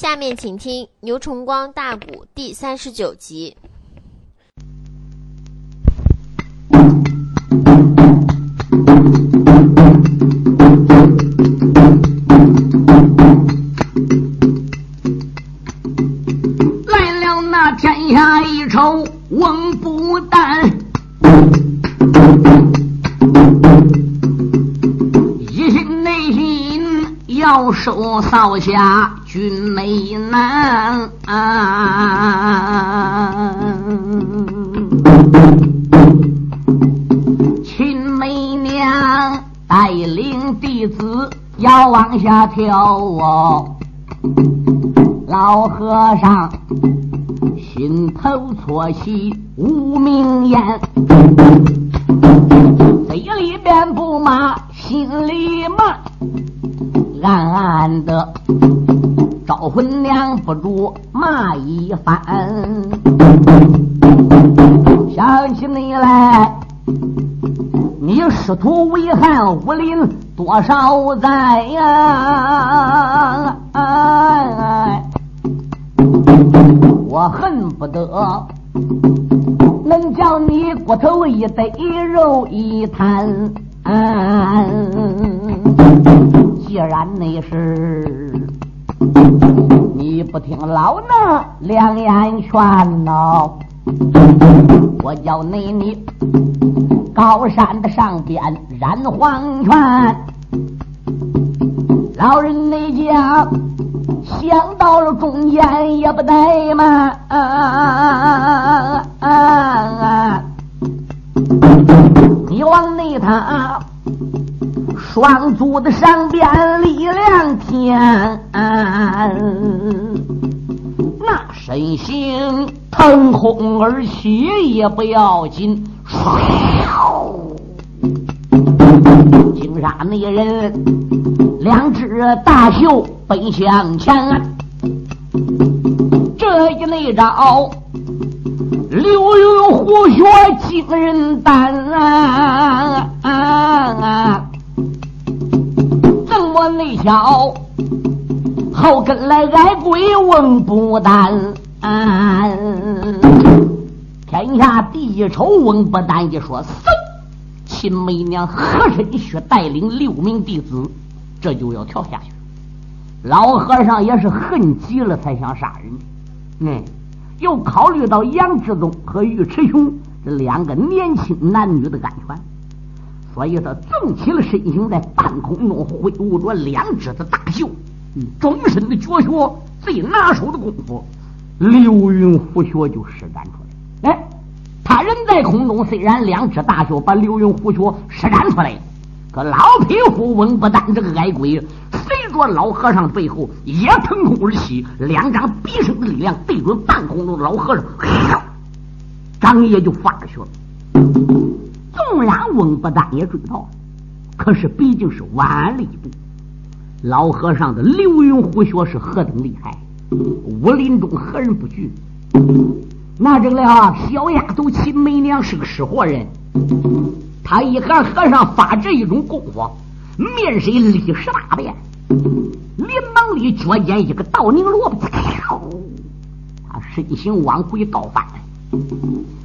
下面请听牛崇光大鼓第三十九集。来了那天下一筹翁不丹，一心内心要收扫下君美男。秦媚娘带领弟子要往下跳哦。老和尚心头错喜无名烟，嘴里边不骂，心里骂，暗暗的招魂娘不住骂一番。想起你来，你师徒为汉武林多少载呀？我恨不得能叫你骨头一堆，肉一摊。既然你是你不听老衲两言劝喏，我叫你你高山的上边染黄泉。老人那家想到了中间也不怠慢，你往那趟双足的上边力量天，那身形腾空而起也不要紧，金沙那人两只大袖奔向前，这一内招流云虎穴惊人胆啊！怎我内小后跟来矮鬼翁不丹？天下第一丑翁不丹一说，嗖！秦媚娘和珅须带领六名弟子，这就要跳下去。老和尚也是恨极了，才想杀人。嗯，又考虑到杨志忠和尉迟雄这两个年轻男女的安全，所以他纵起了身形，在半空中挥舞着两只的大袖，终身的绝学，最拿手的功夫——流云虎穴就施展出来。哎。他人在空中，虽然两只大袖把流云虎穴施展出来，可老匹夫文不丹这个矮鬼，随着老和尚背后也腾空而起，两掌毕生的力量对准半空中的老和尚，张掖就发去了。纵然翁不丹也追到，可是毕竟是晚了一步。老和尚的流云虎穴是何等厉害，武林中何人不惧？那这个了，小丫头秦梅娘是个识货人，她一看和尚发这一种功夫，面色立时大变，连忙里脚尖一个倒拧萝卜，他身形往回倒翻，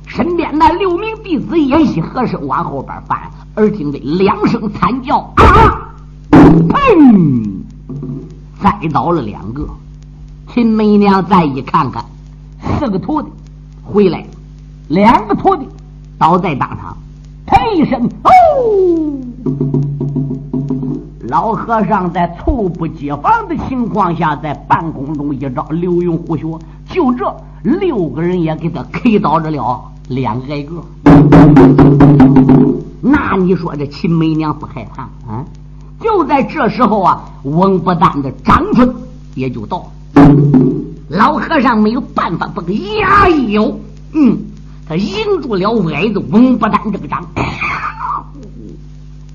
身边那六名弟子也一和声往后边翻，而听得两声惨叫，啊！砰！栽倒了两个。秦媚娘再一看看，四个徒弟。回来了，两个徒弟倒在当场，呸一声，哦！老和尚在猝不及防的情况下，在半空中一招流云虎穴，就这六个人也给他 K 倒着了两个挨个。那你说这秦媚娘不害怕啊？就在这时候啊，翁不丹的掌分也就到了。老和尚没有办法，把个牙一咬，嗯，他迎住了矮子翁不丹这个掌，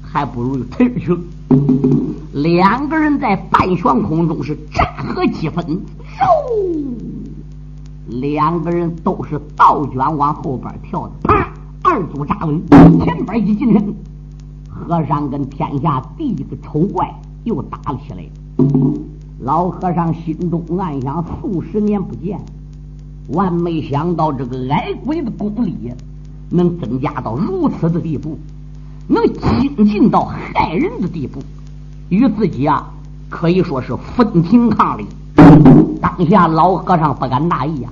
还不如退去。两个人在半悬空中是战合几分，肉，两个人都是倒卷往后边跳的，啪，二足扎稳，前边一进身，和尚跟天下第一个丑怪又打了起来。老和尚心中暗想：数十年不见，万没想到这个矮鬼的功力能增加到如此的地步，能精进到害人的地步，与自己啊可以说是分庭抗礼。当下老和尚不敢大意呀。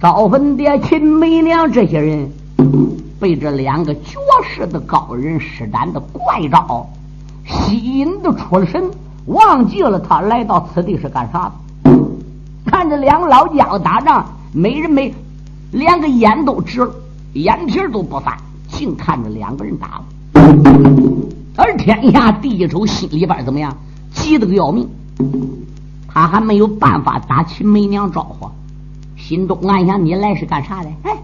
赵文蝶、秦梅娘这些人被这两个绝世的高人施展的怪招吸引的出了神。忘记了他来到此地是干啥的？看着两个老家伙打仗，没人没，连个眼都直了，眼皮都不翻，净看着两个人打。而天下第一手心里边怎么样？急得个要命。他还没有办法打秦梅娘招呼，心中暗想：你来是干啥的？哎，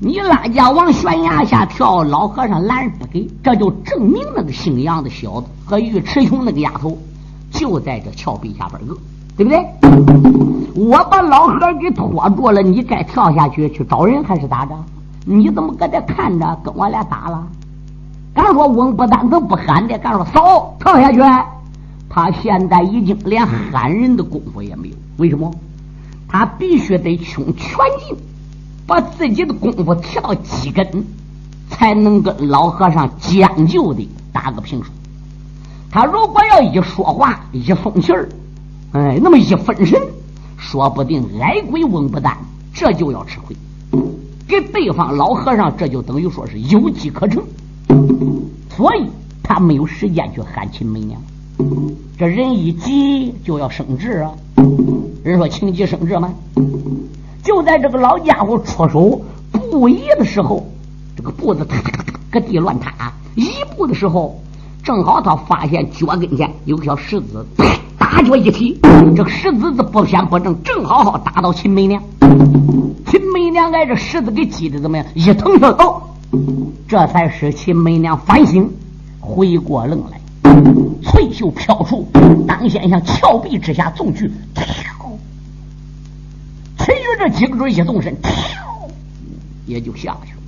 你拉家往悬崖下跳，老和尚拦不给，这就证明那个姓杨的小子。和尉迟雄那个丫头就在这峭壁下边饿，对不对？我把老何给拖住了，你该跳下去去找人还是咋着？你怎么搁这看着跟我俩打了？敢说翁不丹都不喊的，敢说扫跳下去？他现在已经连喊人的功夫也没有，为什么？他必须得穷全劲，把自己的功夫提到几根，才能跟老和尚将就的打个平手。他如果要一说话一松气儿，哎，那么一分神，说不定挨鬼翁不丹这就要吃亏，给对方老和尚这就等于说是有机可乘，所以他没有时间去喊秦梅娘。这人一急就要生智啊，人说情急生智吗。就在这个老家伙出手不一的时候，这个步子踏踏踏搁地乱踏，一步的时候。正好他发现脚跟前有条石子，大脚一踢，这个石子子不偏不正，正好好打到秦梅娘。秦梅娘挨着石子给击的怎么样？一疼就倒，这才使秦梅娘反省，回过愣来，翠袖飘出，当先向峭壁之下纵去，跳其余这几个准一纵身，跳也就下去了。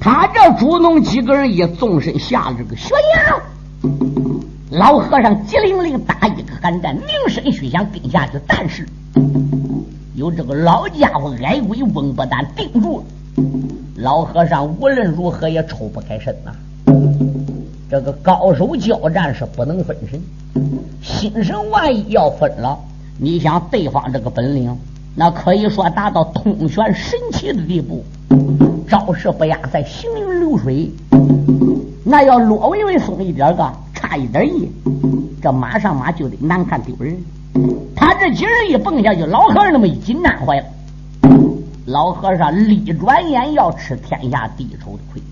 他这主动几个人一纵身下了这个悬崖，老和尚机灵灵打一个寒战，凝神须想跟下去，但是有这个老家伙矮鬼翁不丹定住了，老和尚无论如何也抽不开身呐。这个高手交战是不能分神，心神万一要分了，你想对方这个本领，那可以说达到通玄神奇的地步。招式不压在行云流水，那要略微微松一点个，差一点意，这马上马就得难看丢人。他这几人一蹦下去，老和尚那么一紧难坏了。老和尚立转眼要吃天下第一筹的亏，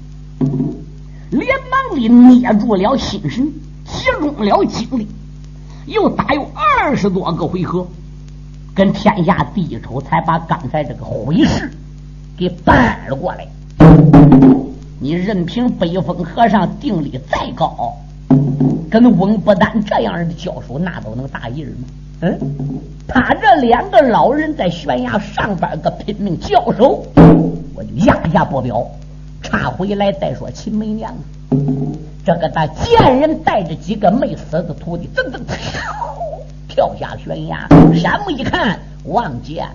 连忙的捏住了心神，集中了精力，又打有二十多个回合，跟天下第一筹才把刚才这个回事。给搬了过来，你任凭北风和尚定力再高，跟翁不丹这样人的交手，那都能打赢吗？嗯，他这两个老人在悬崖上边个拼命交手，我就压下不表，插回来再说秦梅娘。这个他贱人带着几个没死的徒弟，噔噔跳下悬崖，山木一看，望见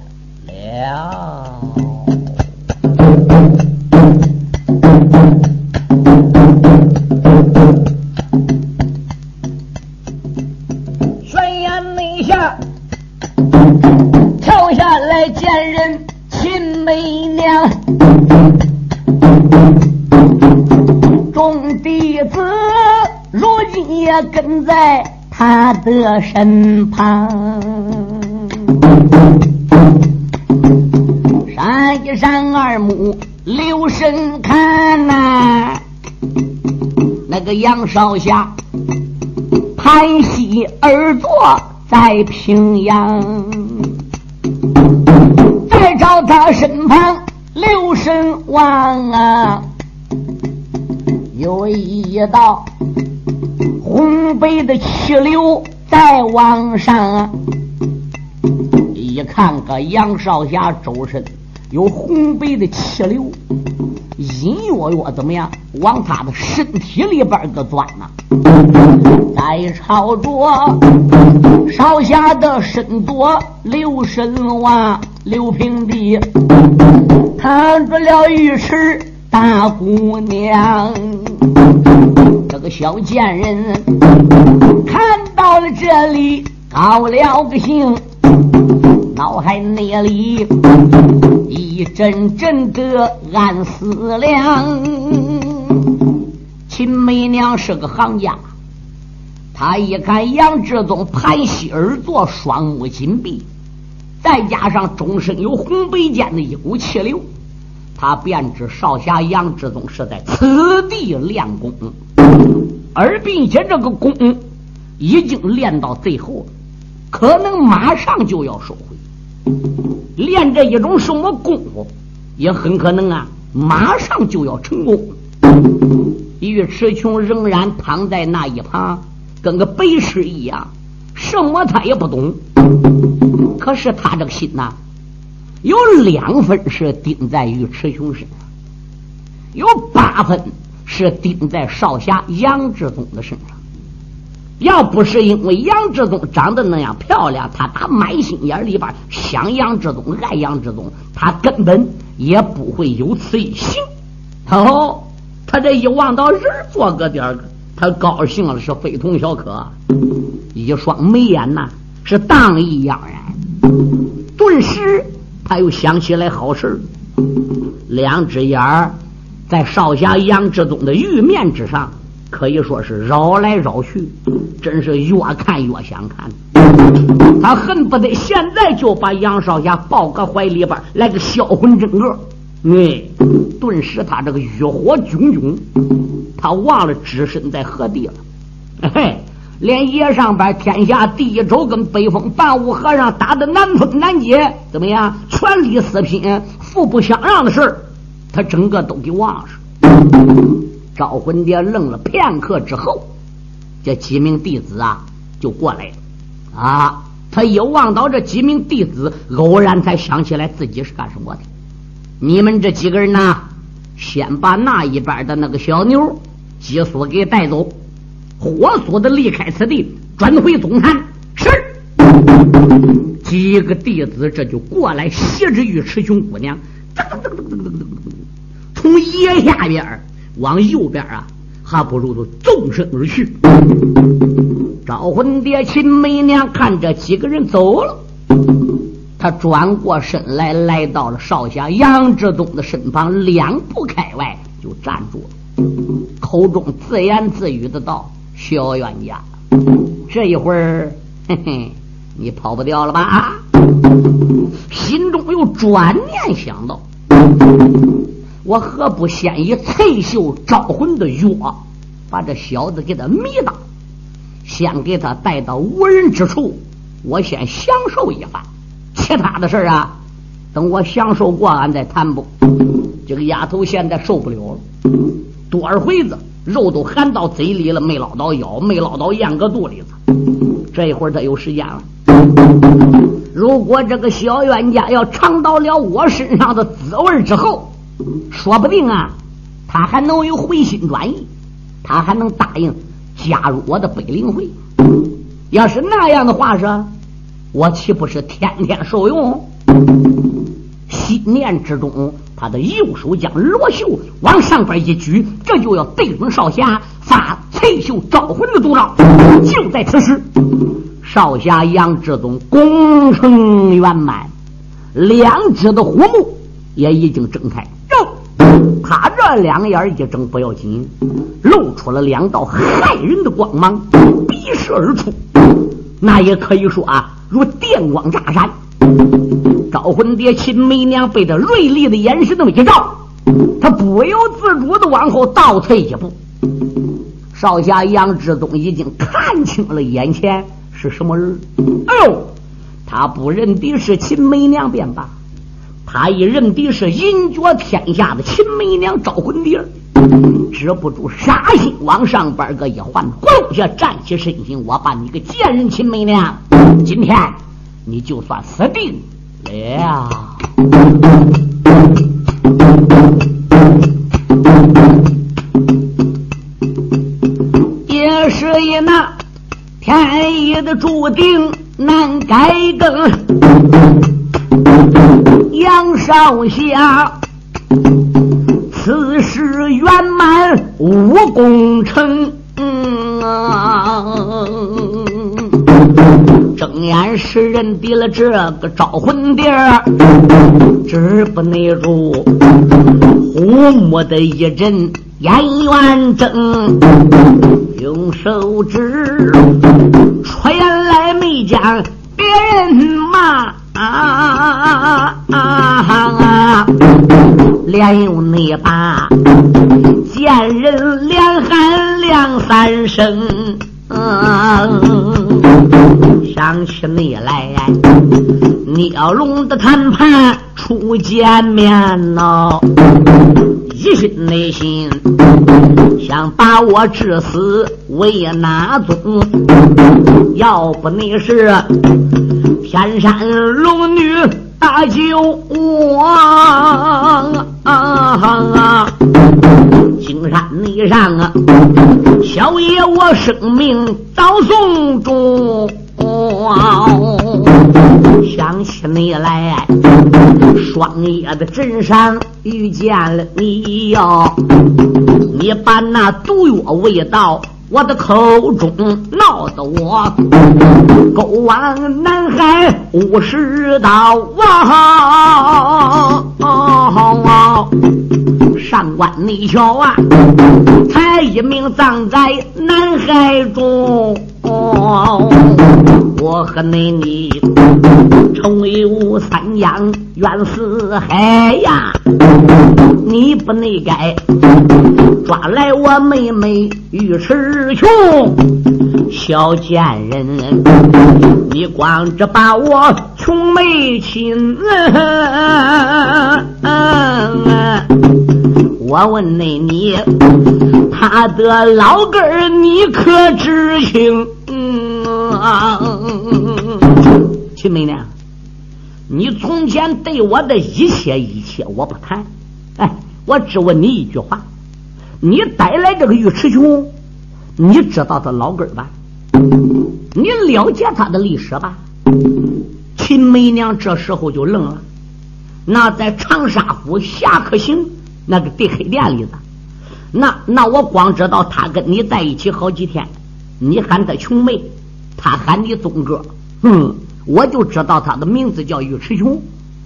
了。悬崖内下跳下来见人，秦梅娘，也跟在他的身旁。闪一闪二目留神看呐，那个杨少侠盘膝而坐在平阳，再找他身旁留神望啊，有一道红白的气流在往上，一看个杨少侠周身。有红白的气流，隐约约怎么样往他的身体里边个钻呐，在朝着少侠的身多留神望，刘平地看住了尉迟大姑娘，这个小贱人看到了这里，高了个兴。脑海内里一阵阵的暗思量。秦媚娘是个行家，她一看杨志宗盘膝而坐，双目紧闭，再加上终身有红白间的一股气流，他便知少侠杨志宗是在此地练功，而并且这个功已经练到最后，可能马上就要收回。练这一种什么功夫，也很可能啊，马上就要成功。尉迟琼仍然躺在那一旁，跟个白痴一样，什么他也不懂。可是他这个心呐，有两分是顶在尉迟琼身上，有八分是顶在少侠杨志宗的身上。要不是因为杨志宗长得那样漂亮，他打满心眼里边想杨志宗、爱杨志宗，他根本也不会有此一行。哦，他这一望到人做个点他高兴了，是非同小可。一双眉眼呐，是荡意盎然。顿时，他又想起来好事两只眼儿在少侠杨志宗的玉面之上。可以说是绕来绕去，真是越看越想看。他恨不得现在就把杨少侠抱个怀里边来个销魂真个。哎，顿时他这个欲火炯炯，他忘了置身在何地了。嘿，连夜上边天下第一州跟北风半悟和尚打的难分难解，怎么样？权力私拼、互不相让的事他整个都给忘了。招魂蝶愣了片刻之后，这几名弟子啊就过来了。啊，他一望到这几名弟子，偶然才想起来自己是干什么的。你们这几个人呢，先把那一边的那个小妞急速给带走，火速的离开此地，转回总坛。是。几个弟子这就过来挟着尉迟琼姑娘，从腋下边。往右边啊，还不如都纵身而去。招魂蝶秦媚娘看这几个人走了，他转过身来，来到了少侠杨志东的身旁，两步开外就站住了，口中自言自语的道：“小冤家，这一会儿，嘿嘿，你跑不掉了吧？”啊心中又转念想到。我何不先以翠袖招魂的药，把这小子给他迷倒，先给他带到无人之处，我先享受一番。其他的事啊，等我享受过，俺再谈不。这个丫头现在受不了了，多少回子肉都含到嘴里了，没捞到腰，没捞到咽个肚里子。这一会儿他有时间了。如果这个小冤家要尝到了我身上的滋味之后，说不定啊，他还能有回心转意，他还能答应加入我的北陵会。要是那样的话，说我岂不是天天受用？心念之中，他的右手将罗袖往上边一举，这就要对准少侠发翠袖招魂的毒招。就在此时，少侠杨志宗功成圆满，两只的虎目也已经睁开。他这两眼一睁不要紧，露出了两道骇人的光芒，逼射而出。那也可以说啊，如电光炸闪。招魂蝶秦媚娘被这锐利的眼神那么一照，他不由自主的往后倒退一步。少侠杨志东已经看清了眼前是什么人。哎呦，他不认的是秦媚娘便罢。他一认的是银角天下的秦媚娘招魂蝶，止不住杀心往上边个一换，咣下站起身形，我把你个贱人秦媚娘，今天你就算死定哎呀，也是一那天意的注定，难改更杨少侠，此事圆满无功成，嗯啊。睁眼时认得了这个招魂蝶儿，止不内住，虎目的一阵眼圆睁，用手指戳眼来没将别人骂，连用那把见人连喊两三声。想起你来，鸟龙的谈判初见面呐，一心内心想把我致死为哪宗？要不你是天山龙女大救我。金山内上啊，小爷我生命到送终。想起你来，双叶的镇上遇见了你哟，你把那毒药喂到我的口中，闹得我勾往南海五十刀啊！上官你瞧啊，才一命葬在南海中。我和你你成为吴三江冤死海呀！你不内该抓来我妹妹尉迟琼，小贱人，你光着把我穷妹亲。我问你，你他的老根儿你可知情？啊啊嗯嗯嗯嗯嗯秦梅娘，你从前对我的一切一切我不谈，哎，我只问你一句话：你带来这个尉迟雄，你知道他老根儿吧？你了解他的历史吧？秦梅娘这时候就愣了。那在长沙府侠客行那个地黑店里子，那那我光知道他跟你在一起好几天，你喊他穷妹。他喊你宗哥，嗯，我就知道他的名字叫尉迟雄，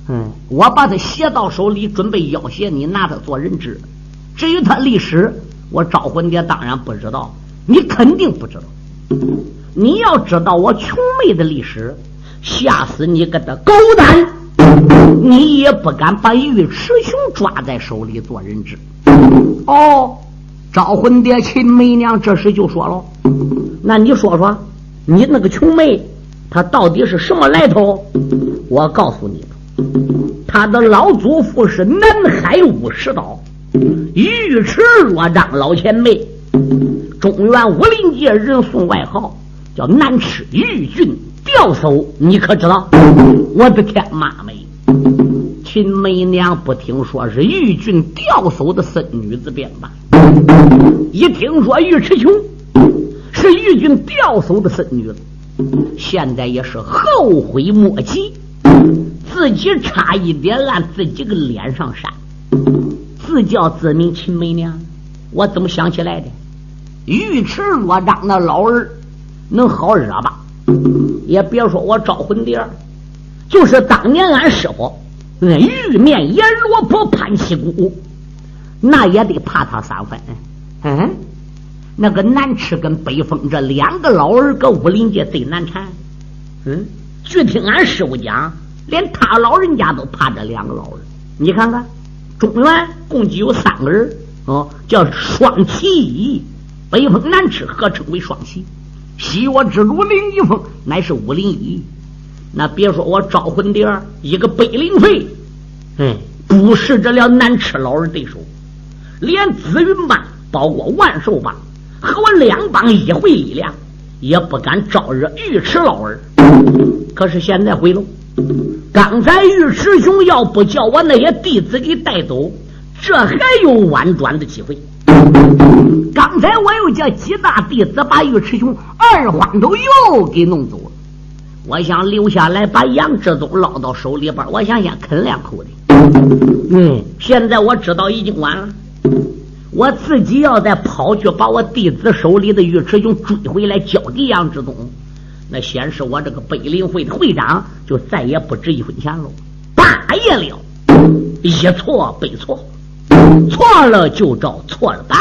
嗯，我把他写到手里，准备要挟你，拿他做人质。至于他历史，我招魂爹当然不知道，你肯定不知道。你要知道我穷妹的历史，吓死你个的狗蛋！你也不敢把尉迟雄抓在手里做人质。哦，招魂爹秦媚娘这时就说了：“那你说说。”你那个穷妹，她到底是什么来头？我告诉你她的老祖父是南海五十刀，尉迟若章老前辈，中原武林界人送外号叫南吃玉俊吊叟，你可知道？我的天妈妹！秦媚娘不听说是玉俊吊叟的孙女子便罢，一听说尉迟琼。是玉军吊叟的孙女，现在也是后悔莫及，自己差一点按自己个脸上扇，自叫自名秦媚娘。我怎么想起来的？尉迟若章那老儿能好惹吧？也别说我招魂蝶，就是当年俺师傅那玉面阎罗婆潘七姑，那也得怕他三分。嗯。那个南池跟北风这两个老儿搁武林界最难缠，嗯，据听俺师傅讲，连他老人家都怕这两个老人。你看看，中原共计有三个人，哦，叫双旗义，北风南池合称为双旗，西我之主林一峰乃是武林一。那别说我招魂蝶一个北灵飞，嗯，不是这了南池老人对手，连紫云帮包括万寿帮。和我两帮一会力量，也不敢招惹尉迟老儿。可是现在回头，刚才尉迟兄要不叫我那些弟子给带走，这还有婉转的机会。刚才我又叫几大弟子把尉迟兄二环头又给弄走了。我想留下来把杨志忠捞到手里边，我想先啃两口的。嗯，现在我知道已经晚了，我自己要再跑去把我弟子手里的尉迟雄追回来交给杨志忠，那先是我这个北林会的会长就再也不值一分钱喽。大爷了，一错背错，错了就照错了办。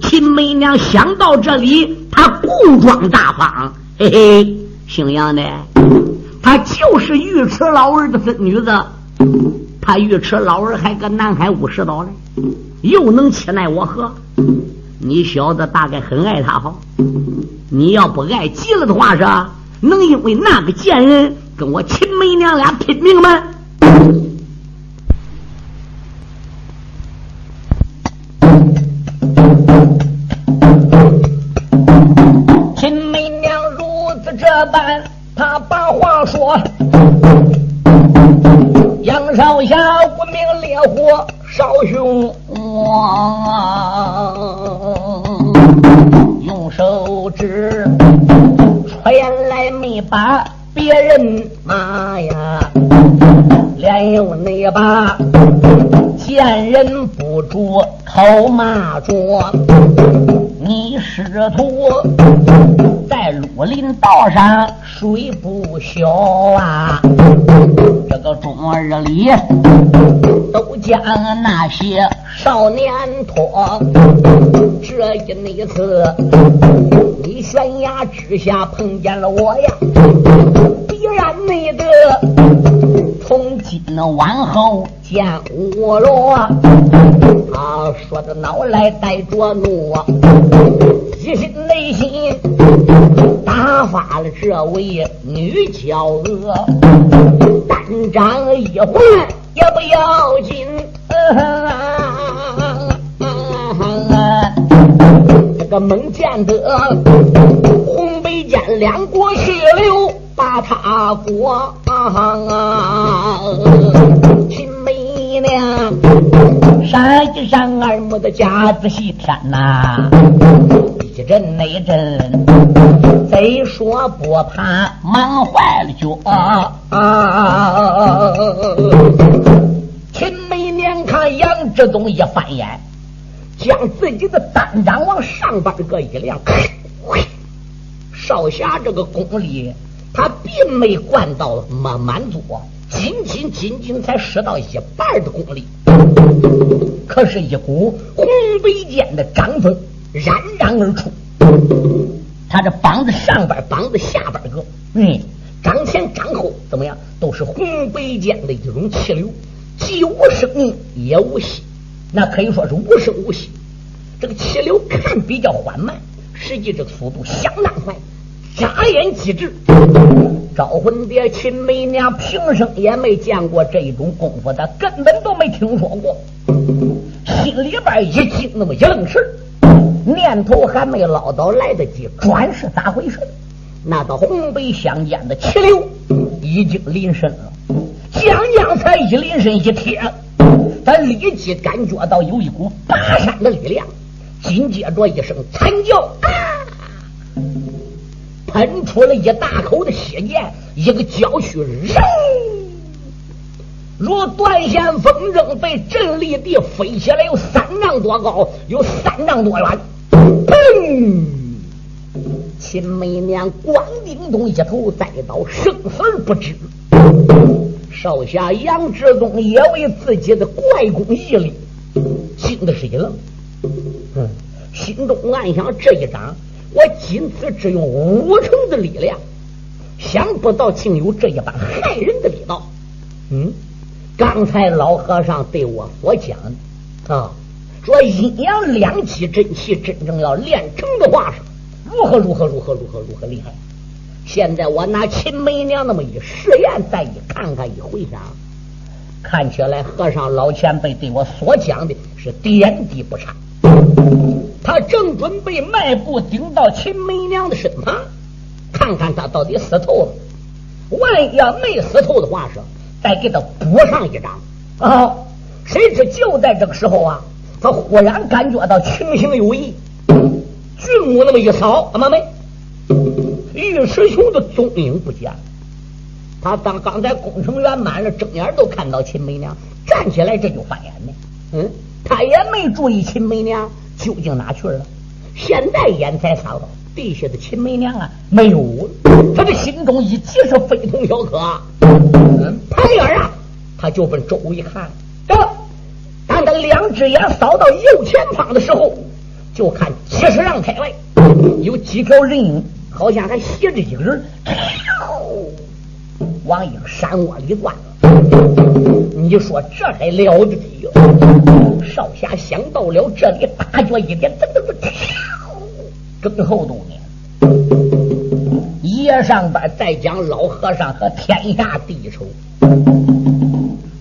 秦媚娘想到这里，她故装大方，嘿嘿，姓杨的，她就是尉迟老儿的孙女子。他尉迟老儿还搁南海五十岛呢，又能欺奈我何？你小子大概很爱他哈？你要不爱急了的话是，能因为那个贱人跟我秦媚娘俩拼命吗？秦媚娘如此这般，她把话说。杨少侠，无名烈火烧胸用手指传来没把别人骂呀，连有那把见人不住口骂着，你师徒在鲁林道上水不小啊。这个中日里都将那些少年托，这一那次你悬崖之下碰见了我呀，必然没得从今往后见我了。他说的脑来带着怒啊，一心内心打发了这位女娇娥。三掌一换也不要紧，啊这个猛见得红北间两国血流把他过，秦媚娘山脊上二目的夹子细天呐。一阵那阵，贼说不怕，忙坏了脚。秦媚娘看杨志东一翻眼，将自己的单掌往上边个一亮，少侠这个功力，他并没灌到满满足，仅仅仅仅才使到一半的功力，可是，一股红背剑的掌风。冉冉而出，他这膀子上边、膀子下边个，嗯，掌前掌后怎么样？都是红白间的一种气流，既无声也无息，那可以说是无声无息。这个气流看比较缓慢，实际这个速度相当快，眨眼即至。招魂蝶秦媚娘平生也没见过这种功夫，她根本都没听说过，心里边一惊，那么一愣神念头还没捞到，来得及转是咋回事？那个红白相间的气流已经临身了，将将才一临身一贴，他立即感觉到有一股拔山的力量，紧接着一声惨叫，啊！喷出了一大口的血溅，一个娇躯扔，如断线风筝被震离地飞起来，有三丈多高，有三丈多远。砰！秦媚娘、关丁东一头栽倒，生死不知。少侠杨志忠也为自己的怪功毅力惊的是一愣，嗯，心中暗想：这一掌我仅此只用五成的力量，想不到竟有这一般害人的力道。嗯，刚才老和尚对我所讲啊。说阴阳两气真气真正要练成的话是如何如何如何如何如何厉害？现在我拿秦媚娘那么一试验，再一看看一回想，看起来和尚老前辈对我所讲的是点滴不差。他正准备迈步顶到秦梅娘的身旁，看看他到底死透了。万一要没死透的话是再给他补上一掌啊！谁知就在这个时候啊！他忽然感觉到情形有异，俊目那么一扫，怎么没，尉迟雄的踪影不见了。他当刚才工程圆满了，睁眼都看到秦梅娘站起来，这就翻眼呢。嗯，他也没注意秦梅娘究竟哪去了。现在眼才扫到地下的秦梅娘啊，没有了。他的心中一急是非同小可。嗯，抬眼啊，他就奔周围一看。得当他两只眼扫到右前方的时候，就看几十丈开外有几条人影，好像还斜着一个人。往一个山窝里钻，你说这还了得哟！少侠想到了这里，大脚一点，噔噔噔，跟后头呢。夜上边再讲老和尚和天下第一仇，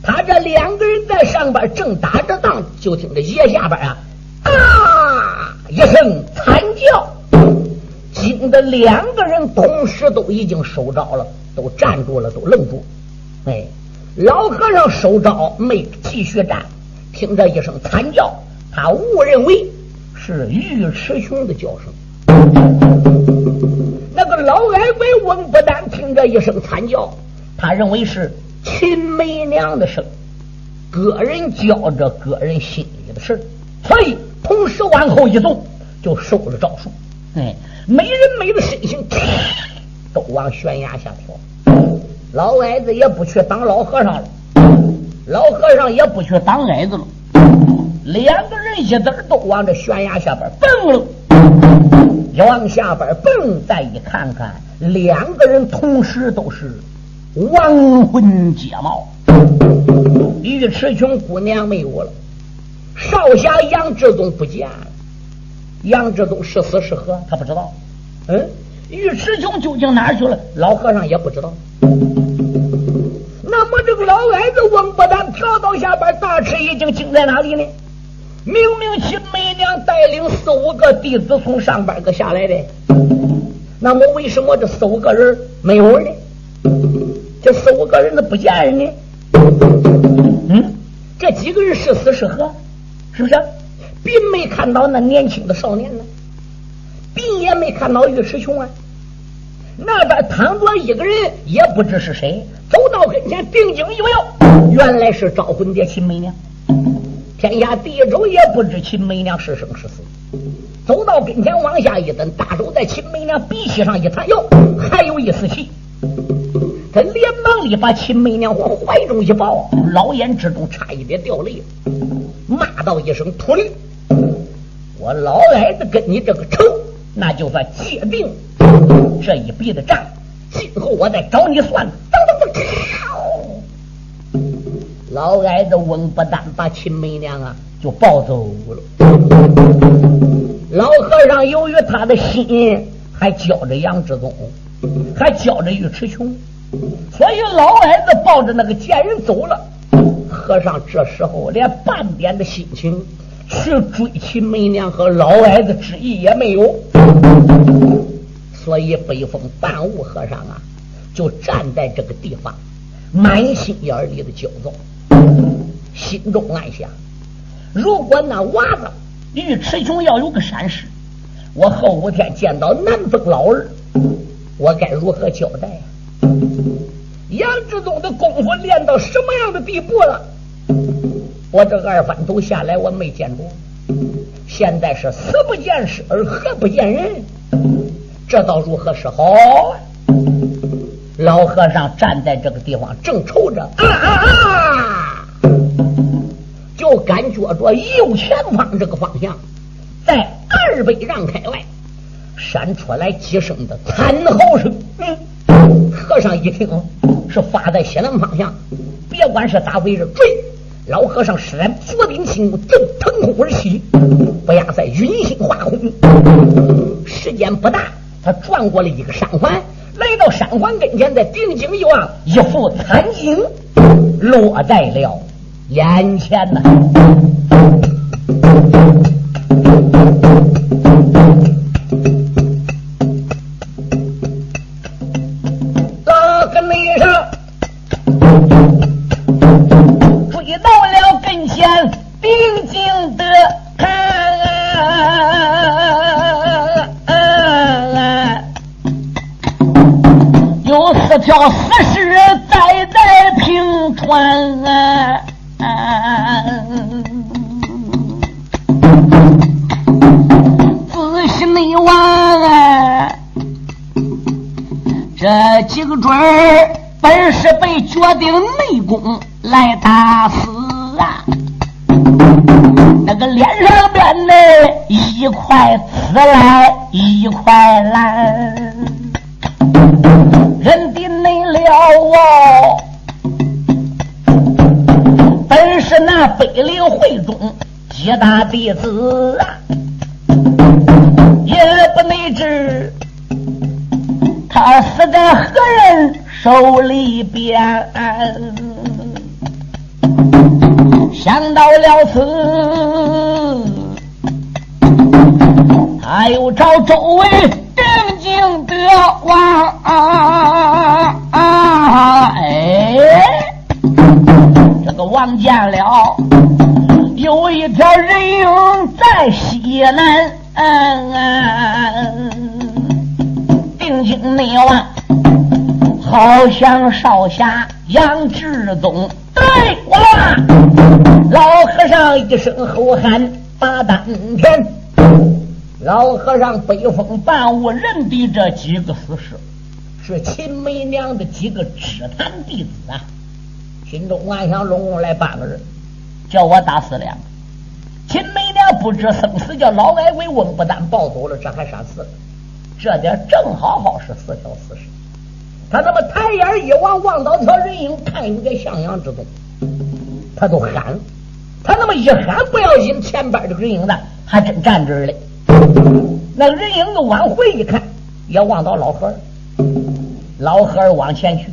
他这两个人在上边正打着仗，就听着夜下边啊啊一声惨叫，惊得两个人同时都已经收着了。都站住了，都愣住。哎，老和尚收招，没继续战。听这一声惨叫，他误认为是尉迟雄的叫声。那个老矮鬼翁不但听这一声惨叫，他认为是秦梅娘的声，个人叫着个人心里的事所以同时往后一纵，就收了招数。哎，美人美的身形。都往悬崖下跳，老矮子也不去当老和尚了，老和尚也不去当矮子了，两个人一子都往这悬崖下边蹦了，一往下边蹦，再一看看，两个人同时都是亡魂皆冒，尉迟琼姑娘没有了，少侠杨志忠不见了，杨志忠是死是活他不知道，嗯。尉迟琼究竟哪去了？老和尚也不知道。老矮子王不但跳到下边，大吃一惊，惊在哪里呢？明明秦梅娘带领四五个弟子从上边个下来的，那么为什么这四五个人没有呢？这四五个人都不见人呢？嗯，这几个人是死是活？是不是？并没看到那年轻的少年呢，并也没看到尉迟雄啊。那边躺着一个人，也不知是谁。走到跟前，定睛一瞄，原来是招魂蝶秦梅娘。天下第一州也不知秦梅娘是生是死。走到跟前，往下一蹲，大手在秦梅娘鼻息上一弹，哟，还有一丝气。他连忙里把秦梅娘往怀中一抱，老眼之中差一点掉泪，骂道一声：“秃驴！我老矮子跟你这个仇，那就算借定。”这一笔的账，今后我再找你算。老矮子翁不但把秦梅娘啊就抱走了，老和尚由于他的心还教着杨志宗，还教着尉迟琼，所以老矮子抱着那个贱人走了。和尚这时候连半点的心情去追秦梅娘和老矮子之意也没有。所以，北风半悟和尚啊，就站在这个地方，满心眼里的焦躁，心中暗想：如果那娃子尉迟雄要有个闪失，我后五天见到南风老儿，我该如何交代呀？杨志忠的功夫练到什么样的地步了？我这二番头下来，我没见着。现在是死不见尸，而活不见人。这倒如何是好？老和尚站在这个地方，正愁着，啊啊啊！就感觉着右前方这个方向，在二百丈开外，闪出来几声的惨嚎声。嗯，和尚一听，是发在西南方向。别管是咋回事，追！老和尚施然左兵轻步，正腾空而起，不亚在云心化空。时间不大。他转过了一个山环，来到山环跟前，再定睛一望，一副残影落在了眼前呐。四条死尸栽在平川。仔细内望，这几个准儿本是被决定内功来打死啊！那个脸上边的一块紫来一块蓝，人的内了哦，本是那北陵会中几大弟子啊，也不内知他死在何人手里边。想到了此，他又找周围定睛的望，哎，这个望见了有一条人影在西南，定睛内望，好像少侠杨志宗。对，我老和尚一声吼喊，把丹田。老和尚北风半雾认的这几个死士，是秦梅娘的几个知坛弟子啊。心中暗想：龙宫来八个人，叫我打死两个。秦梅娘不知生死，叫老矮鬼翁不但抱走了，这还杀死了。这点正好好是四条死尸。他那么抬眼一望，望到条人影，看有点向阳之动，他都喊。他那么一喊，不要紧，前边这个人影呢，还真站这儿嘞。那人影又往回一看，也望到老和尚。老和尚往前去，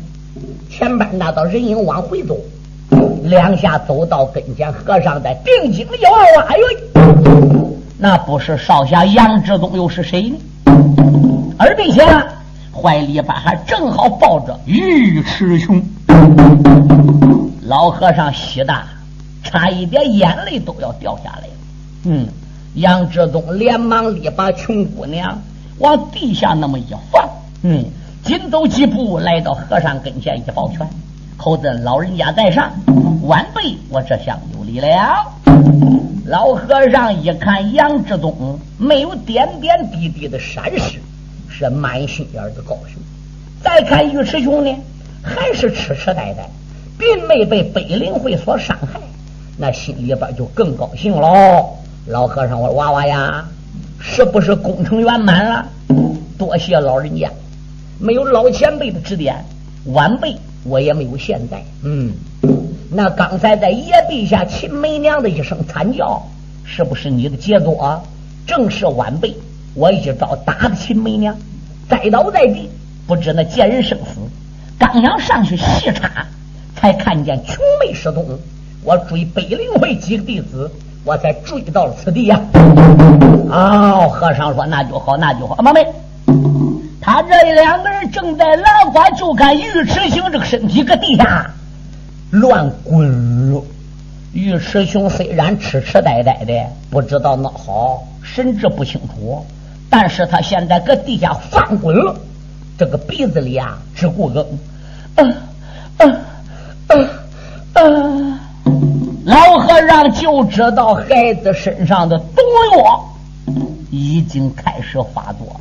前边那道人影往回走，两下走到跟前，和尚在定睛一望，哎呦，那不是少侠杨志东又是谁呢？而并且。怀里边还正好抱着尉迟雄，老和尚喜的差一点眼泪都要掉下来了。嗯，杨志东连忙里把穷姑娘往地下那么一放，嗯，紧走几步来到和尚跟前一抱拳：“口子老人家在上，晚辈我这厢有礼了。”老和尚一看杨志东没有点点滴滴的闪失。是满心眼的高兴，再看尉迟雄呢，还是痴痴呆呆，并没被北陵会所伤害，那心里边就更高兴喽。老和尚，我娃娃呀，是不是功成圆满了？多谢老人家，没有老前辈的指点，晚辈我也没有现在。嗯，那刚才在爷陛下秦梅娘的一声惨叫，是不是你的杰作？正是晚辈。我一招打的秦梅娘，栽倒在地，不知那贱人生死。刚要上去细查，才看见琼妹失踪。我追北灵会几个弟子，我才追到了此地呀。哦，和尚说那就好，那就好。阿妈妹，他这两个人正在拉呱，就看尉迟雄这个身体搁地下乱滚了。尉迟雄虽然痴痴呆呆的，不知道那好，神志不清楚。但是他现在搁地下翻滚了，这个鼻子里啊直咕个，嗯嗯嗯嗯，老和尚就知道孩子身上的毒药已经开始发作了。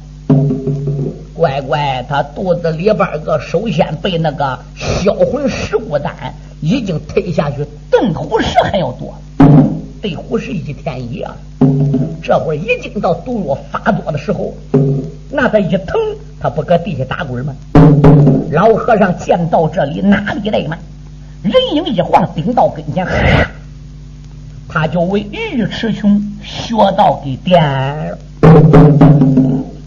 乖乖，他肚子里边个首先被那个销魂石骨丹已经推下去，炖虎石还要多。对虎石一天一夜，这会儿已经到毒药发作的时候，那他一疼，他不搁地下打滚吗？老和尚见到这里，哪里来嘛？人影一晃，顶到跟前，他就为尉迟雄穴道给点，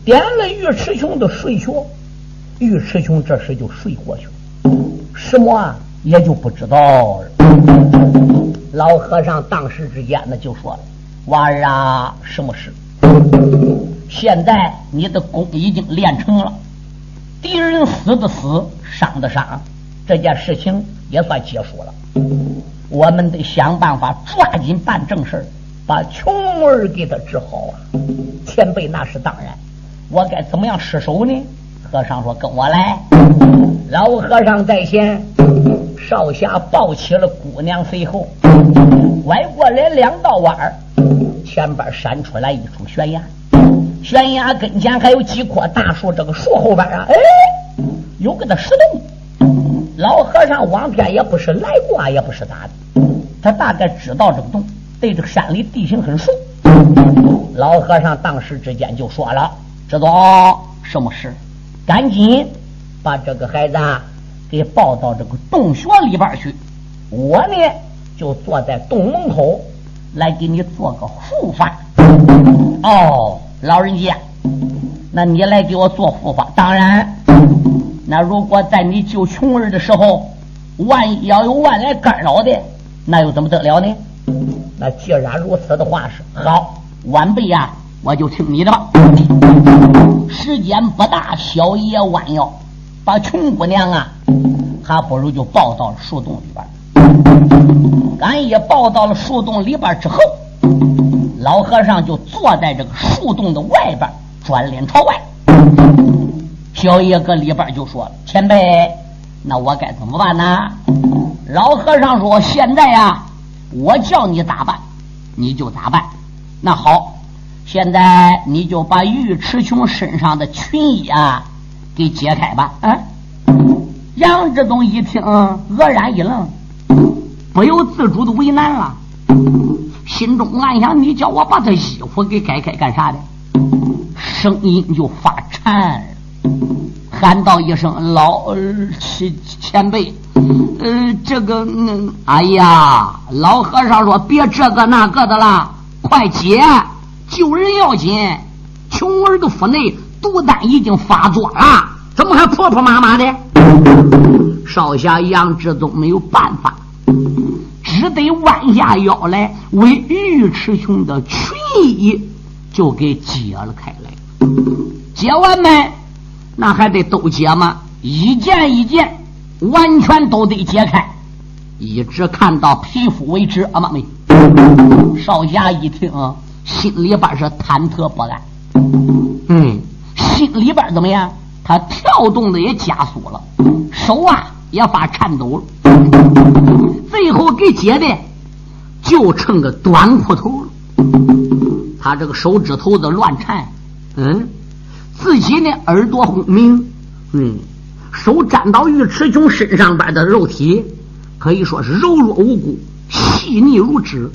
点了尉迟雄的睡穴，尉迟雄这时就睡过去了，什么也就不知道了。老和尚当时之间呢，就说了：“娃儿啊，什么事？现在你的功已经练成了，敌人死的死，伤的伤，这件事情也算结束了。我们得想办法抓紧办正事把琼儿给他治好啊！前辈那是当然，我该怎么样失手呢？”和尚说：“跟我来。”老和尚在先，少侠抱起了姑娘，随后拐过来两道弯儿，前边闪出来一处悬崖，悬崖跟前还有几棵大树，这个树后边啊，哎，有个那石洞。老和尚往天也不是来过，也不是咋的，他大概知道这个洞，对这个山里地形很熟。老和尚当时之间就说了：“知道什么事？赶紧。”把这个孩子啊给抱到这个洞穴里边去，我呢就坐在洞门口来给你做个护法。哦，老人家，那你来给我做护法？当然，那如果在你救穷人的时候，万一要有万来干扰的，那又怎么得了呢？那既然如此的话是好，晚辈呀，我就听你的吧。时间不大，小爷弯腰。把穷姑娘啊，还不如就抱到了树洞里边。俺一抱到了树洞里边之后，老和尚就坐在这个树洞的外边，转脸朝外。小爷搁里边就说了：“前辈，那我该怎么办呢？”老和尚说：“现在呀，我叫你咋办，你就咋办。那好，现在你就把尉迟琼身上的裙衣啊。”给解开吧！啊！杨志东一听，愕然一愣，不由自主的为难了，心中暗想：你叫我把他衣服给解开干啥的？声音就发颤，喊道一声：“老前前辈，呃，这个……哎呀！”老和尚说：“别这个那个的了，快解！救人要紧，穷儿的腹内。”毒丹已经发作了，怎么还婆婆妈妈的？少侠杨志宗没有办法，只得弯下腰来，为尉迟雄的裙衣就给解了开来。解完没？那还得都解吗？一件一件，完全都得解开，一直看到皮肤为止。啊妈没！少侠一听，心里边是忐忑不安。嗯。心里边怎么样？他跳动的也加速了，手啊也发颤抖了。最后给解的就剩个短裤头了。他这个手指头子乱颤，嗯，自己呢耳朵轰鸣，嗯，手沾到尉迟琼身上边的肉体，可以说是柔弱无骨，细腻如纸。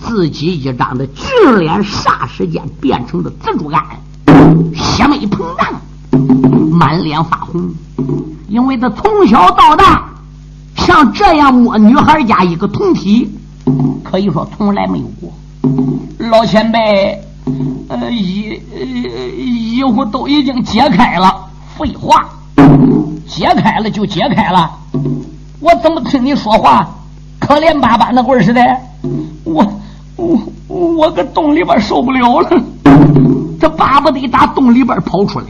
自己一张的俊脸，霎时间变成了蜘蛛干。血脉膨胀，满脸发红，因为他从小到大像这样摸女孩家一个铜体，可以说从来没有过。老前辈，呃，衣衣服都已经解开了。废话，解开了就解开了。我怎么听你说话可怜巴巴那味儿似的？我我我搁洞里边受不了了。他巴不得打洞里边跑出来。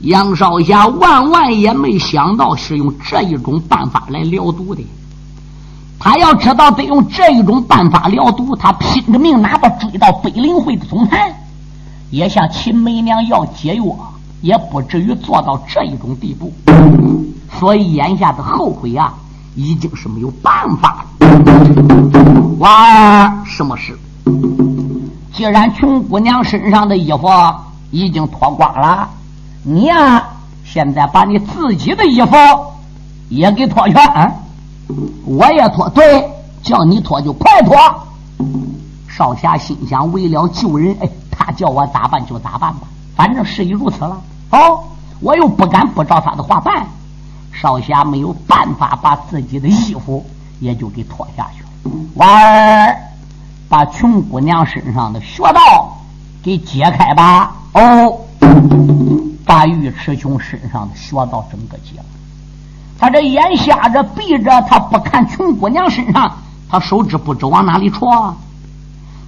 杨少侠万万也没想到是用这一种办法来疗毒的。他要知道得用这一种办法疗毒，他拼着命哪怕追到北陵会的总坛，也向秦梅娘要解药，也不至于做到这一种地步。所以眼下的后悔啊，已经是没有办法了。娃儿，什么事？既然穷姑娘身上的衣服已经脱光了，你呀，现在把你自己的衣服也给脱全，我也脱。对，叫你脱就快脱。少侠心想：为了救人，哎，他叫我咋办就咋办吧，反正事已如此了。哦，我又不敢不照他的话办。少侠没有办法，把自己的衣服也就给脱下去了。娃儿。把穷姑娘身上的穴道给解开吧！哦，把尉迟琼身上的穴道整个解了。他这眼瞎着闭着，他不看穷姑娘身上，他手指不知往哪里戳。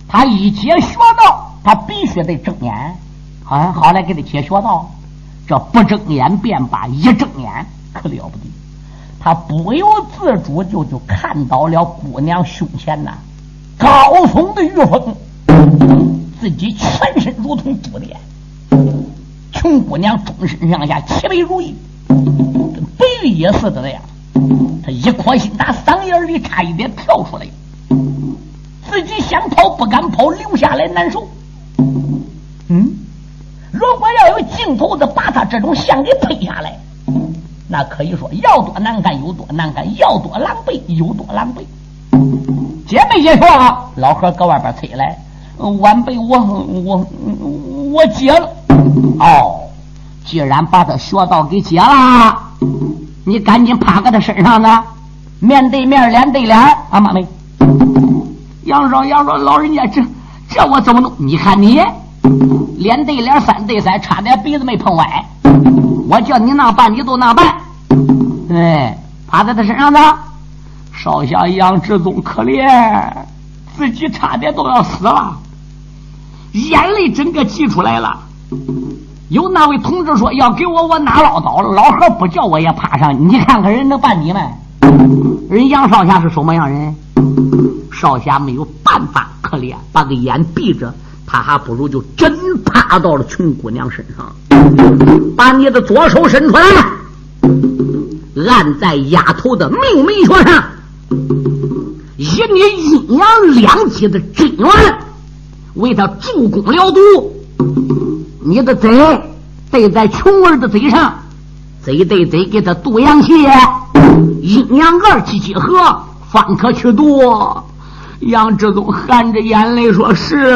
他一解穴道，他必须得睁眼。啊，好来给他解穴道。这不睁眼便罢，一睁眼可了不得。他不由自主就就看到了姑娘胸前呐。高耸的玉峰，自己全身如同珠帘。穷姑娘终身上下齐眉如意，跟憋死的呀！他一颗心打嗓眼里差一点跳出来，自己想跑不敢跑，留下来难受。嗯，如果要有镜头子把他这种相给拍下来，那可以说要多难看有多难看，要多狼狈有多狼狈。姐没解说啊？老何搁外边催来，晚辈我我我解了。哦，既然把他穴道给解了，你赶紧趴在他身上呢，面对面，脸对脸。啊妈没。杨少杨说老人家这这我怎么弄？你看你。脸对脸，三对三，差点鼻子没碰歪。我叫你那办，你都那办。哎，趴在他身上呢。少侠杨志忠可怜，自己差点都要死了，眼泪整个挤出来了。有那位同志说要给我，我哪唠叨了？老何不叫我也爬上。你看看人能办你们？人杨少侠是什么样人？少侠没有办法，可怜，把个眼闭着。他还不如就真趴到了穷姑娘身上，把你的左手伸出来，按在丫头的命门穴上，以你阴阳两极的真元为他助攻疗毒。你的嘴对在穷儿的嘴上，嘴对嘴给他渡阳气，阴阳二气结合，方可去毒。杨志忠含着眼泪说：“是。”